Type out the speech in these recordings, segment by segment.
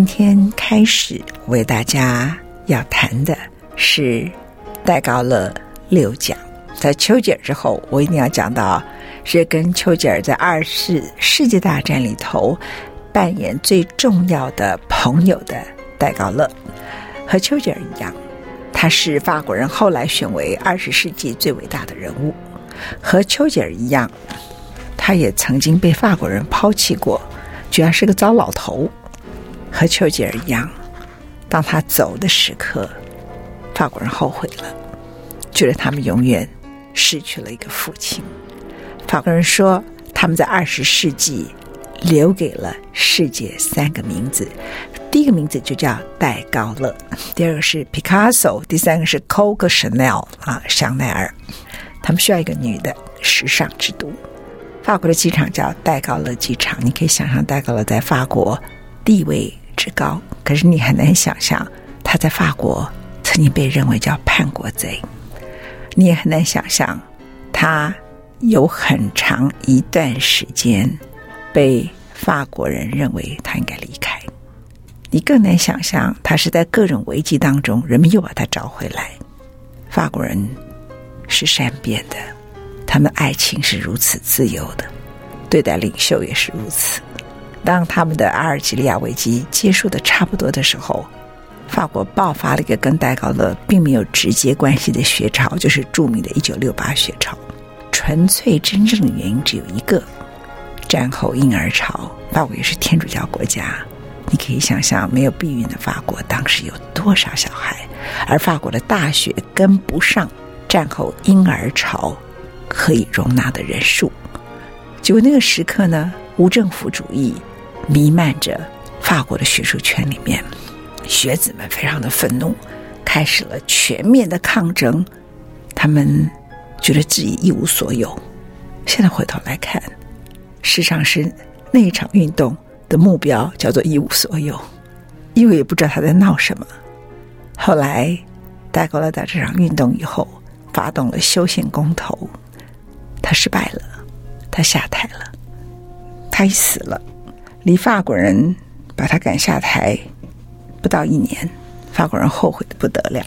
今天开始为大家要谈的是戴高乐六讲。在丘吉尔之后，我一定要讲到是跟丘吉尔在二次世界大战里头扮演最重要的朋友的戴高乐。和丘吉尔一样，他是法国人后来选为二十世纪最伟大的人物。和丘吉尔一样，他也曾经被法国人抛弃过，居然是个糟老头。和丘吉尔一样，当他走的时刻，法国人后悔了，觉得他们永远失去了一个父亲。法国人说，他们在二十世纪留给了世界三个名字，第一个名字就叫戴高乐，第二个是 Picasso，第三个是 Coco Chanel 啊，香奈儿。他们需要一个女的时尚之都。法国的机场叫戴高乐机场，你可以想象戴高乐在法国地位之高，可是你很难想象他在法国曾经被认为叫叛国贼，你也很难想象他有很长一段时间被法国人认为他应该离开，你更难想象他是在各种危机当中，人们又把他找回来。法国人是善变的，他们爱情是如此自由的，对待领袖也是如此。当他们的阿尔及利亚危机结束的差不多的时候，法国爆发了一个跟戴高乐并没有直接关系的学潮，就是著名的1968学潮。纯粹真正的原因只有一个：战后婴儿潮。法国也是天主教国家，你可以想象，没有避孕的法国当时有多少小孩，而法国的大学跟不上战后婴儿潮可以容纳的人数。结果那个时刻呢，无政府主义。弥漫着法国的学术圈里面，学子们非常的愤怒，开始了全面的抗争。他们觉得自己一无所有。现在回头来看，事实上是那一场运动的目标叫做一无所有，因为也不知道他在闹什么。后来，戴高乐在这场运动以后，发动了修宪公投，他失败了，他下台了，他死了。离法国人把他赶下台不到一年，法国人后悔的不得了。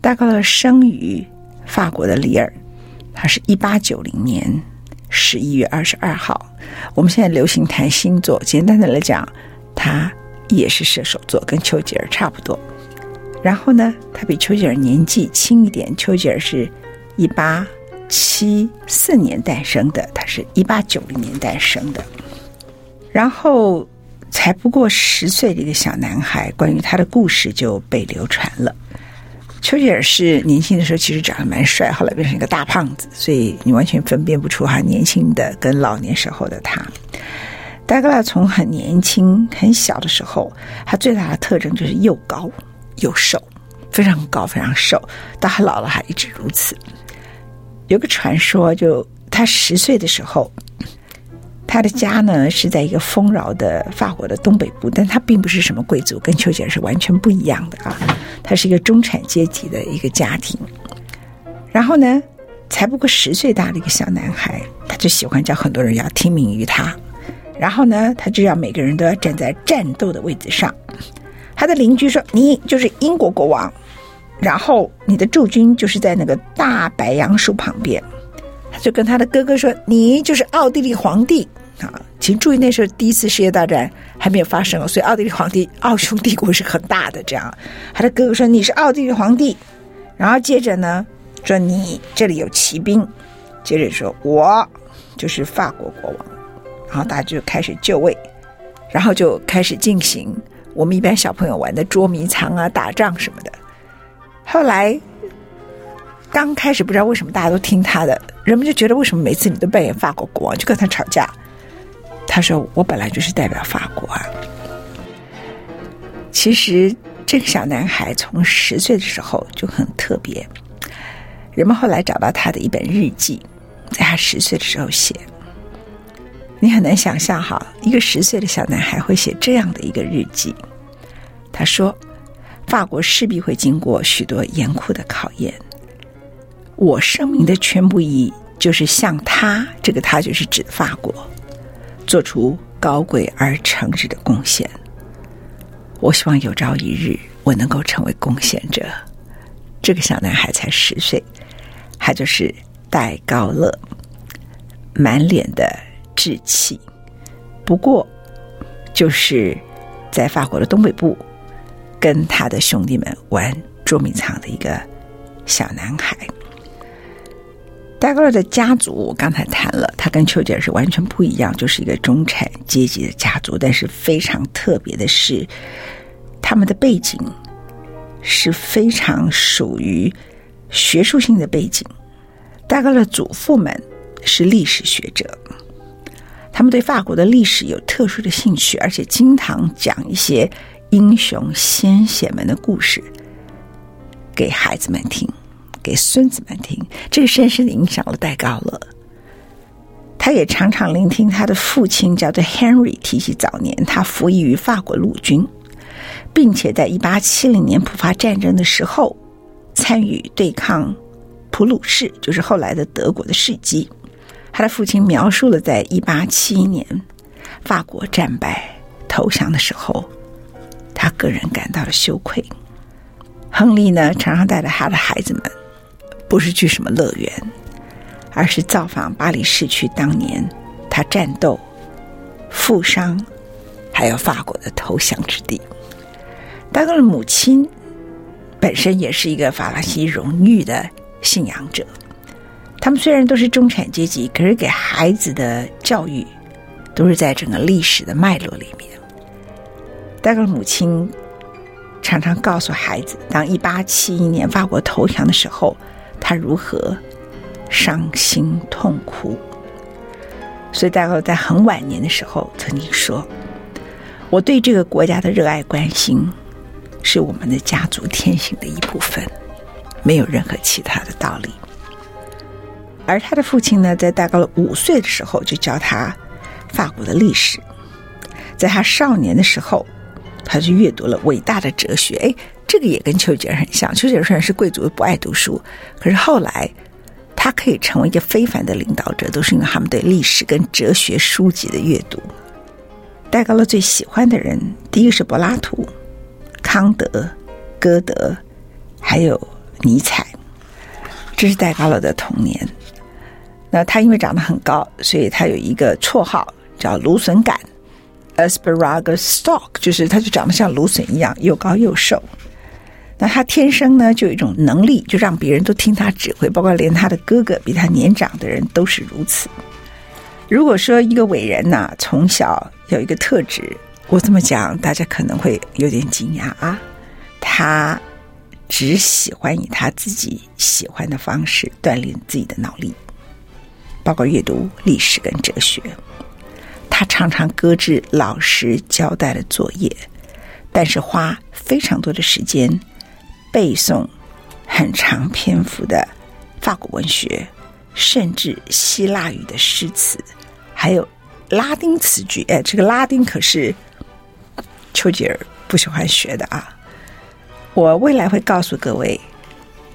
戴高乐生于法国的里尔，他是一八九零年十一月二十二号。我们现在流行谈星座，简单的来讲，他也是射手座，跟丘吉尔差不多。然后呢，他比丘吉尔年纪轻一点，丘吉尔是一八七四年诞生的，他是一八九零年诞生的。然后，才不过十岁的一个小男孩，关于他的故事就被流传了。丘吉尔是年轻的时候其实长得蛮帅，后来变成一个大胖子，所以你完全分辨不出哈年轻的跟老年时候的他。戴高拉从很年轻很小的时候，他最大的特征就是又高又瘦，非常高非常瘦，到他老了还一直如此。有个传说，就他十岁的时候。他的家呢是在一个丰饶的法国的东北部，但他并不是什么贵族，跟丘吉尔是完全不一样的啊。他是一个中产阶级的一个家庭。然后呢，才不过十岁大的一个小男孩，他就喜欢叫很多人要听命于他。然后呢，他就要每个人都要站在战斗的位置上。他的邻居说：“你就是英国国王，然后你的驻军就是在那个大白杨树旁边。”他就跟他的哥哥说：“你就是奥地利皇帝啊！”请注意，那时候第一次世界大战还没有发生，所以奥地利皇帝奥匈帝国是很大的。这样，他的哥哥说：“你是奥地利皇帝。”然后接着呢，说：“你这里有骑兵。”接着说：“我就是法国国王。”然后大家就开始就位，然后就开始进行。我们一般小朋友玩的捉迷藏啊、打仗什么的。后来刚开始不知道为什么大家都听他的，人们就觉得为什么每次你都扮演法国国王，就跟他吵架。他说：“我本来就是代表法国啊。”其实这个小男孩从十岁的时候就很特别。人们后来找到他的一本日记，在他十岁的时候写。你很难想象哈，一个十岁的小男孩会写这样的一个日记。他说：“法国势必会经过许多严酷的考验。我生命的全部意义就是向他，这个他就是指法国，做出高贵而诚挚的贡献。我希望有朝一日我能够成为贡献者。”这个小男孩才十岁，他就是戴高乐，满脸的。稚气，不过就是在法国的东北部，跟他的兄弟们玩捉迷藏的一个小男孩。戴高乐的家族，我刚才谈了，他跟丘吉尔是完全不一样，就是一个中产阶级的家族。但是非常特别的是，他们的背景是非常属于学术性的背景。戴高乐祖父们是历史学者。他们对法国的历史有特殊的兴趣，而且经常讲一些英雄先贤们的故事给孩子们听，给孙子们听。这个深深的影响了戴高乐。他也常常聆听他的父亲叫做 Henry 提起早年他服役于法国陆军，并且在一八七零年普法战争的时候参与对抗普鲁士，就是后来的德国的事迹。他的父亲描述了在一八七一年法国战败投降的时候，他个人感到了羞愧。亨利呢，常常带着他的孩子们，不是去什么乐园，而是造访巴黎市区当年他战斗、负伤，还有法国的投降之地。戴高乐的母亲本身也是一个法兰西荣誉的信仰者。他们虽然都是中产阶级，可是给孩子的教育都是在整个历史的脉络里面。戴高乐母亲常常告诉孩子，当一八七一年法国投降的时候，他如何伤心痛哭。所以戴高在很晚年的时候曾经说：“我对这个国家的热爱关心，是我们的家族天性的一部分，没有任何其他的道理。”而他的父亲呢，在戴高乐五岁的时候就教他法国的历史。在他少年的时候，他就阅读了伟大的哲学。哎，这个也跟丘吉尔很像。丘吉尔虽然是贵族，不爱读书，可是后来他可以成为一个非凡的领导者，都是因为他们对历史跟哲学书籍的阅读。戴高乐最喜欢的人，第一个是柏拉图、康德、歌德，还有尼采。这是戴高乐的童年。那他因为长得很高，所以他有一个绰号叫芦笋杆 （Asparagus Stalk），就是他就长得像芦笋一样，又高又瘦。那他天生呢就有一种能力，就让别人都听他指挥，包括连他的哥哥比他年长的人都是如此。如果说一个伟人呐、从小有一个特质，我这么讲，大家可能会有点惊讶啊。他只喜欢以他自己喜欢的方式锻炼自己的脑力。包括阅读历史跟哲学，他常常搁置老师交代的作业，但是花非常多的时间背诵很长篇幅的法国文学，甚至希腊语的诗词，还有拉丁词句。哎，这个拉丁可是丘吉尔不喜欢学的啊！我未来会告诉各位，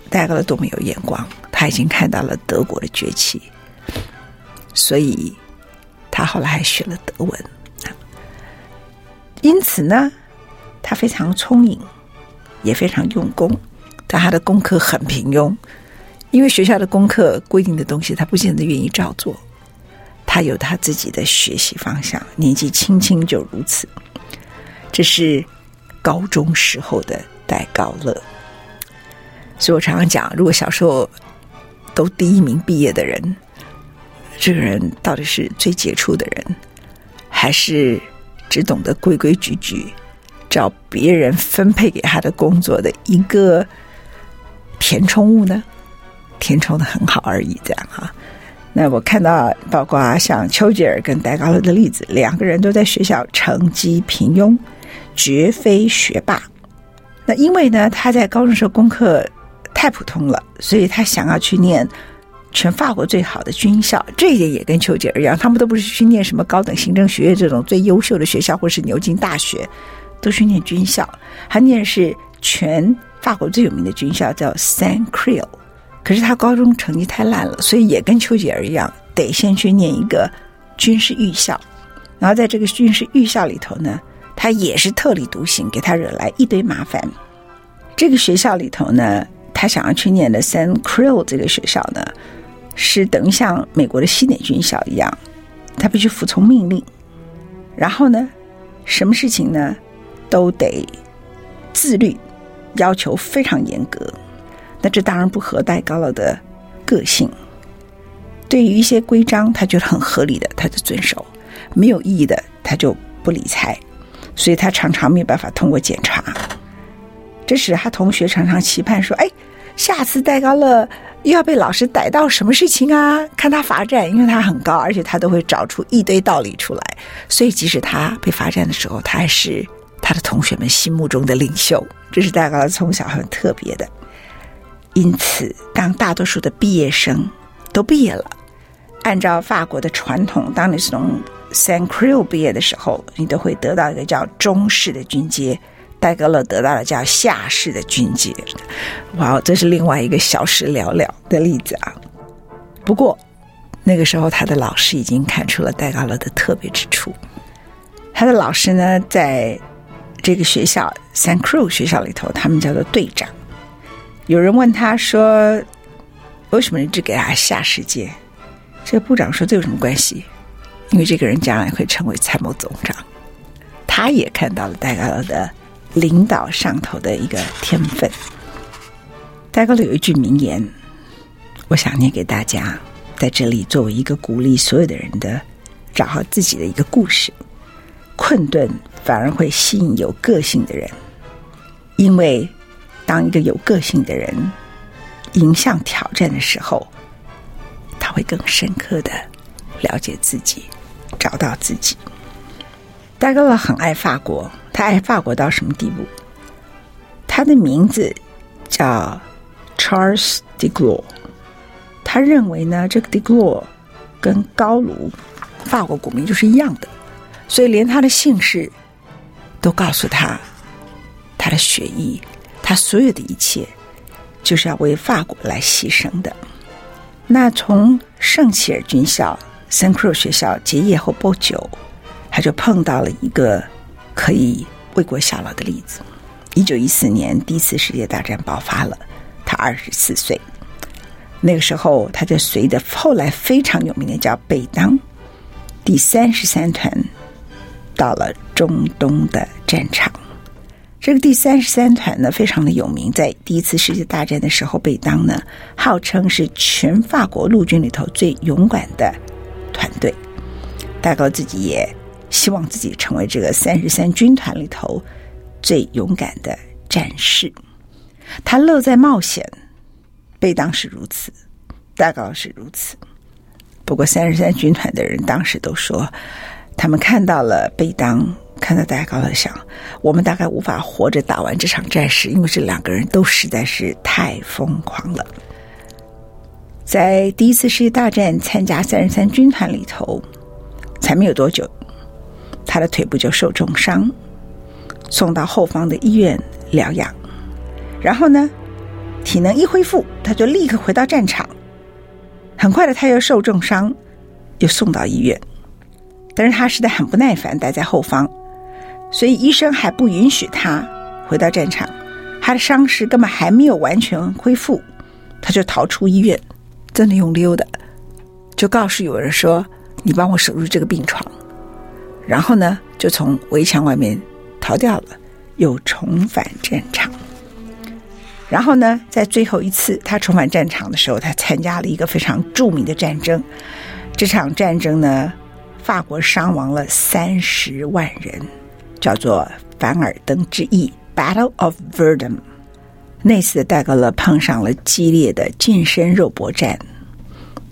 戴高乐多么有眼光，他已经看到了德国的崛起。所以，他后来还学了德文。因此呢，他非常聪颖，也非常用功，但他的功课很平庸，因为学校的功课规定的东西，他不见得愿意照做。他有他自己的学习方向，年纪轻轻就如此。这是高中时候的戴高乐，所以我常常讲，如果小时候都第一名毕业的人，这个人到底是最杰出的人，还是只懂得规规矩矩？找别人分配给他的工作的一个填充物呢，填充的很好而已，这样哈。那我看到，包括像丘吉尔跟戴高乐的例子，两个人都在学校成绩平庸，绝非学霸。那因为呢，他在高中时候功课太普通了，所以他想要去念全法国最好的军校。这一点也跟丘吉尔一样，他们都不是去念什么高等行政学院这种最优秀的学校，或是牛津大学。都去念军校，他念的是全法国最有名的军校，叫 San Creux。可是他高中成绩太烂了，所以也跟丘吉尔一样，得先去念一个军事预校。然后在这个军事预校里头呢，他也是特立独行，给他惹来一堆麻烦。这个学校里头呢，他想要去念的 San Creux 这个学校呢，是等于像美国的西点军校一样，他必须服从命令。然后呢，什么事情呢？都得自律，要求非常严格。那这当然不合戴高乐的个性。对于一些规章，他觉得很合理的，他就遵守；没有意义的，他就不理睬。所以他常常没有办法通过检查。这使他同学常常期盼说：“哎，下次戴高乐又要被老师逮到什么事情啊？看他罚站，因为他很高，而且他都会找出一堆道理出来。所以即使他被罚站的时候，他还是。”他的同学们心目中的领袖，这是戴高乐从小很特别的。因此，当大多数的毕业生都毕业了，按照法国的传统，当你是从 San Creu 毕业的时候，你都会得到一个叫中士的军阶。戴高乐得到了叫下士的军阶。哇，这是另外一个小时了了的例子啊。不过，那个时候他的老师已经看出了戴高乐的特别之处。他的老师呢，在这个学校 San Creux 学校里头，他们叫做队长。有人问他说：“为什么你只给他下世界？”这个部长说：“这有什么关系？因为这个人将来会成为参谋总长。”他也看到了戴高乐的领导上头的一个天分。戴高乐有一句名言，我想念给大家，在这里作为一个鼓励所有的人的，找好自己的一个故事。困顿反而会吸引有个性的人，因为当一个有个性的人迎向挑战的时候，他会更深刻的了解自己，找到自己。戴高乐很爱法国，他爱法国到什么地步？他的名字叫 Charles de Gaulle，他认为呢，这个 de Gaulle 跟高卢法国古名就是一样的。所以，连他的姓氏都告诉他，他的血液，他所有的一切，就是要为法国来牺牲的。那从圣齐尔军校圣克鲁学校结业后不久，他就碰到了一个可以为国效劳的例子。一九一四年，第一次世界大战爆发了，他二十四岁。那个时候，他就随着后来非常有名的叫贝当第三十三团。到了中东的战场，这个第三十三团呢，非常的有名。在第一次世界大战的时候，贝当呢，号称是全法国陆军里头最勇敢的团队。大高自己也希望自己成为这个三十三军团里头最勇敢的战士。他乐在冒险，贝当是如此，大高是如此。不过，三十三军团的人当时都说。他们看到了贝当，看到戴高乐，想我们大概无法活着打完这场战事，因为这两个人都实在是太疯狂了。在第一次世界大战参加三十三军团里头，才没有多久，他的腿部就受重伤，送到后方的医院疗养。然后呢，体能一恢复，他就立刻回到战场。很快的，他又受重伤，又送到医院。但是他实在很不耐烦，待在后方，所以医生还不允许他回到战场。他的伤势根本还没有完全恢复，他就逃出医院，真的用溜的，就告诉有人说：“你帮我守住这个病床。”然后呢，就从围墙外面逃掉了，又重返战场。然后呢，在最后一次他重返战场的时候，他参加了一个非常著名的战争。这场战争呢，法国伤亡了三十万人，叫做凡尔登之役。Battle of Verdun，那次的戴高乐碰上了激烈的近身肉搏战，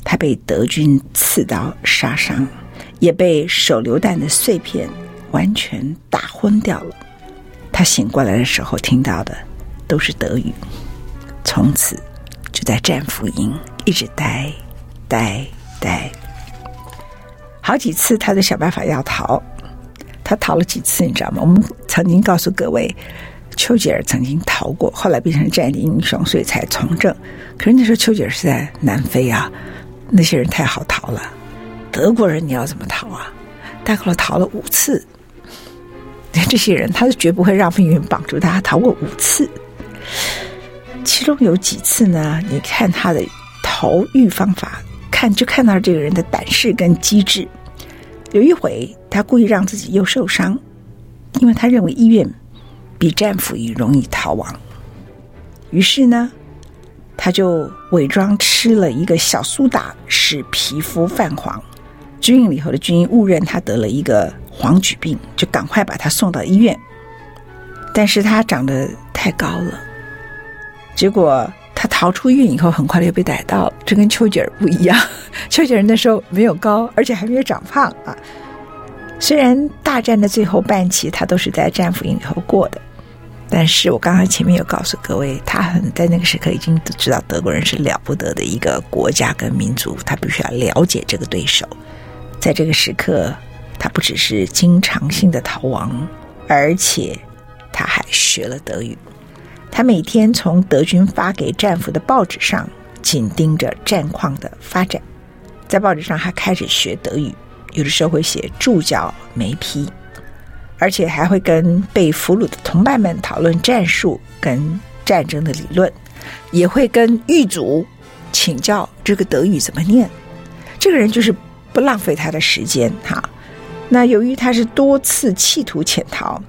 他被德军刺刀杀伤，也被手榴弹的碎片完全打昏掉了。他醒过来的时候听到的都是德语，从此就在战俘营一直待待待，好几次他都想办法要逃，他逃了几次你知道吗？我们曾经告诉各位。丘吉尔曾经逃过，后来变成战地英雄，所以才从政。可是那时候丘吉尔是在南非啊，那些人太好逃了。德国人你要怎么逃啊？戴高乐逃了五次，这些人他是绝不会让命运绑住他，逃过五次。其中有几次呢？你看他的逃狱方法，看就看到这个人的胆识跟机智。有一回，他故意让自己又受伤，因为他认为医院。比战俘营容易逃亡，于是呢，他就伪装吃了一个小苏打，使皮肤泛黄。军营里头的军医误认他得了一个黄曲病，就赶快把他送到医院。但是他长得太高了，结果逃出狱以后，很快就被逮到了。这跟丘吉尔不一样，丘吉尔那时候没有高，而且还没有长胖啊。虽然大战的最后半期，他都是在战俘营里头过的。但是我刚刚前面有告诉各位，他很在那个时刻已经知道德国人是了不得的一个国家跟民族，他必须要了解这个对手。在这个时刻，他不只是经常性的逃亡，而且他还学了德语。他每天从德军发给战俘的报纸上紧盯着战况的发展，在报纸上还开始学德语，有的时候会写注脚眉批。而且还会跟被俘虏的同伴们讨论战术跟战争的理论，也会跟狱卒请教这个德语怎么念。这个人就是不浪费他的时间哈。那由于他是多次企图潜逃，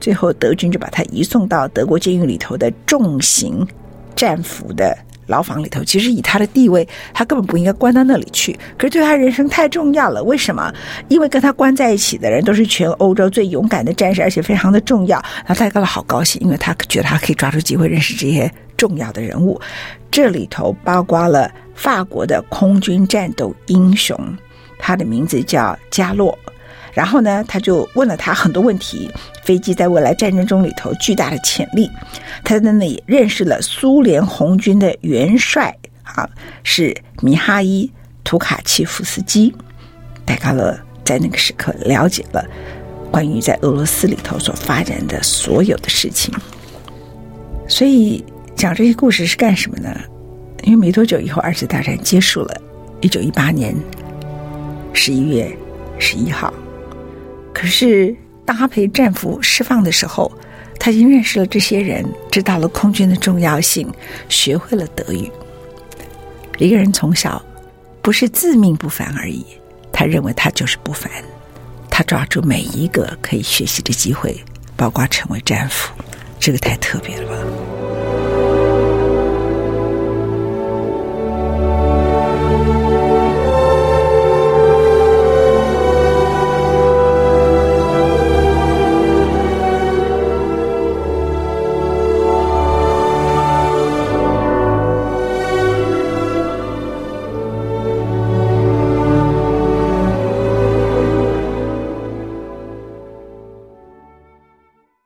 最后德军就把他移送到德国监狱里头的重刑战俘的。牢房里头，其实以他的地位，他根本不应该关到那里去。可是对他人生太重要了，为什么？因为跟他关在一起的人都是全欧洲最勇敢的战士，而且非常的重要。那戴高乐好高兴，因为他觉得他可以抓住机会认识这些重要的人物。这里头包括了法国的空军战斗英雄，他的名字叫加洛。然后呢，他就问了他很多问题。飞机在未来战争中里头巨大的潜力，他在那里认识了苏联红军的元帅啊，是米哈伊图卡契夫斯基。戴高乐在那个时刻了解了关于在俄罗斯里头所发展的所有的事情。所以讲这些故事是干什么呢？因为没多久以后，二次大战结束了，一九一八年十一月十一号。可是。当他被战俘释放的时候，他已经认识了这些人，知道了空军的重要性，学会了德语。一个人从小不是自命不凡而已，他认为他就是不凡。他抓住每一个可以学习的机会，包括成为战俘，这个太特别了吧。